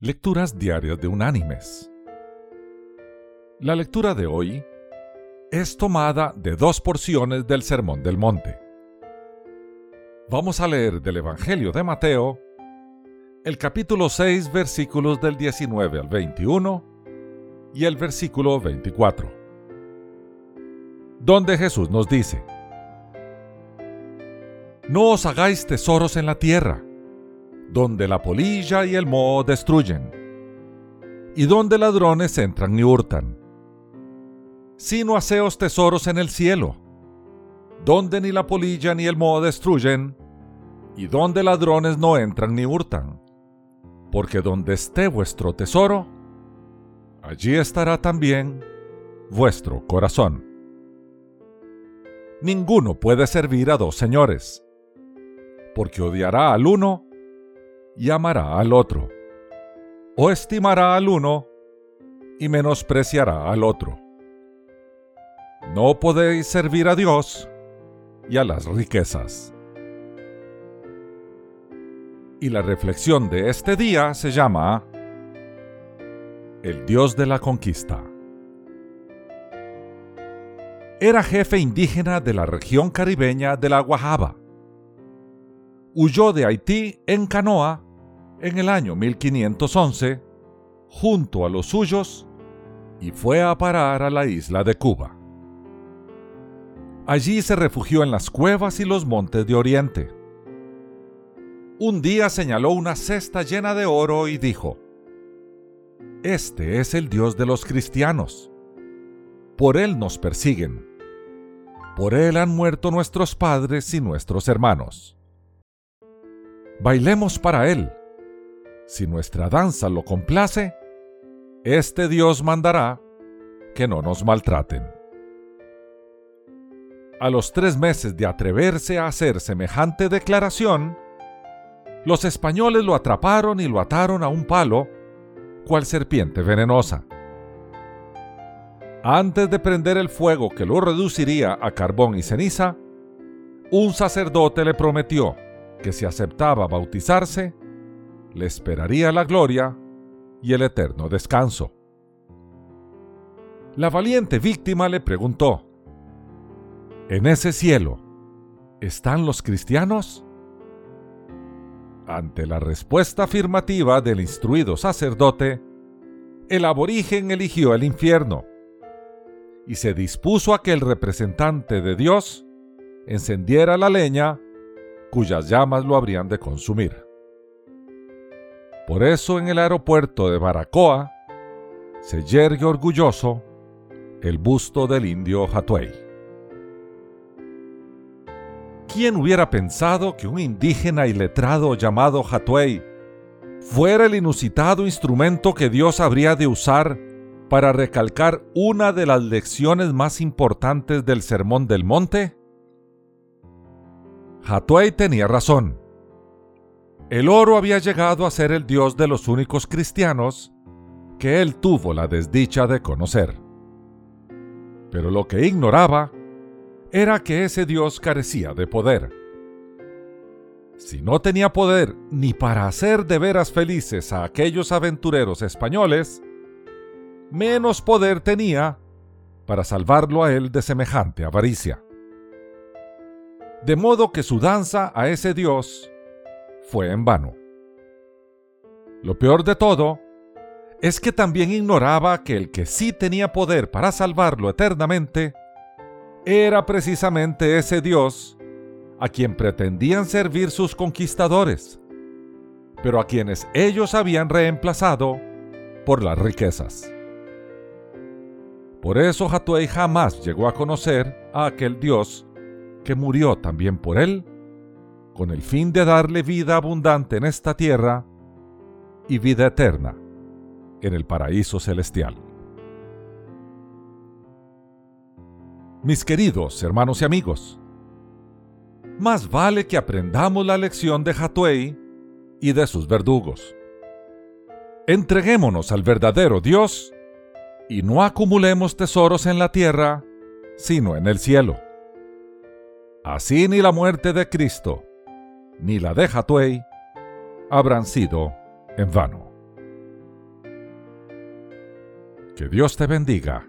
Lecturas Diarias de Unánimes. La lectura de hoy es tomada de dos porciones del Sermón del Monte. Vamos a leer del Evangelio de Mateo el capítulo 6 versículos del 19 al 21 y el versículo 24, donde Jesús nos dice, No os hagáis tesoros en la tierra donde la polilla y el moho destruyen, y donde ladrones entran y hurtan. Sino haceos tesoros en el cielo, donde ni la polilla ni el moho destruyen, y donde ladrones no entran ni hurtan. Porque donde esté vuestro tesoro, allí estará también vuestro corazón. Ninguno puede servir a dos señores, porque odiará al uno y amará al otro, o estimará al uno y menospreciará al otro. No podéis servir a Dios y a las riquezas. Y la reflexión de este día se llama El Dios de la Conquista. Era jefe indígena de la región caribeña de la Guajaba. Huyó de Haití en canoa en el año 1511 junto a los suyos y fue a parar a la isla de Cuba. Allí se refugió en las cuevas y los montes de Oriente. Un día señaló una cesta llena de oro y dijo, Este es el Dios de los cristianos. Por Él nos persiguen. Por Él han muerto nuestros padres y nuestros hermanos. Bailemos para Él si nuestra danza lo complace, este Dios mandará que no nos maltraten. A los tres meses de atreverse a hacer semejante declaración, los españoles lo atraparon y lo ataron a un palo, cual serpiente venenosa. Antes de prender el fuego que lo reduciría a carbón y ceniza, un sacerdote le prometió que si aceptaba bautizarse, le esperaría la gloria y el eterno descanso. La valiente víctima le preguntó, ¿En ese cielo están los cristianos? Ante la respuesta afirmativa del instruido sacerdote, el aborigen eligió el infierno y se dispuso a que el representante de Dios encendiera la leña cuyas llamas lo habrían de consumir. Por eso en el aeropuerto de Baracoa se yergue orgulloso el busto del indio Hatuey. ¿Quién hubiera pensado que un indígena iletrado llamado Hatuey fuera el inusitado instrumento que Dios habría de usar para recalcar una de las lecciones más importantes del Sermón del Monte? Hatuey tenía razón. El oro había llegado a ser el Dios de los únicos cristianos que él tuvo la desdicha de conocer. Pero lo que ignoraba era que ese Dios carecía de poder. Si no tenía poder ni para hacer de veras felices a aquellos aventureros españoles, menos poder tenía para salvarlo a él de semejante avaricia. De modo que su danza a ese Dios fue en vano. Lo peor de todo es que también ignoraba que el que sí tenía poder para salvarlo eternamente era precisamente ese Dios a quien pretendían servir sus conquistadores, pero a quienes ellos habían reemplazado por las riquezas. Por eso Hatuey jamás llegó a conocer a aquel Dios que murió también por él con el fin de darle vida abundante en esta tierra y vida eterna en el paraíso celestial. Mis queridos hermanos y amigos, más vale que aprendamos la lección de Hatuey y de sus verdugos. Entreguémonos al verdadero Dios y no acumulemos tesoros en la tierra, sino en el cielo. Así ni la muerte de Cristo, ni la de Hathaway habrán sido en vano. Que Dios te bendiga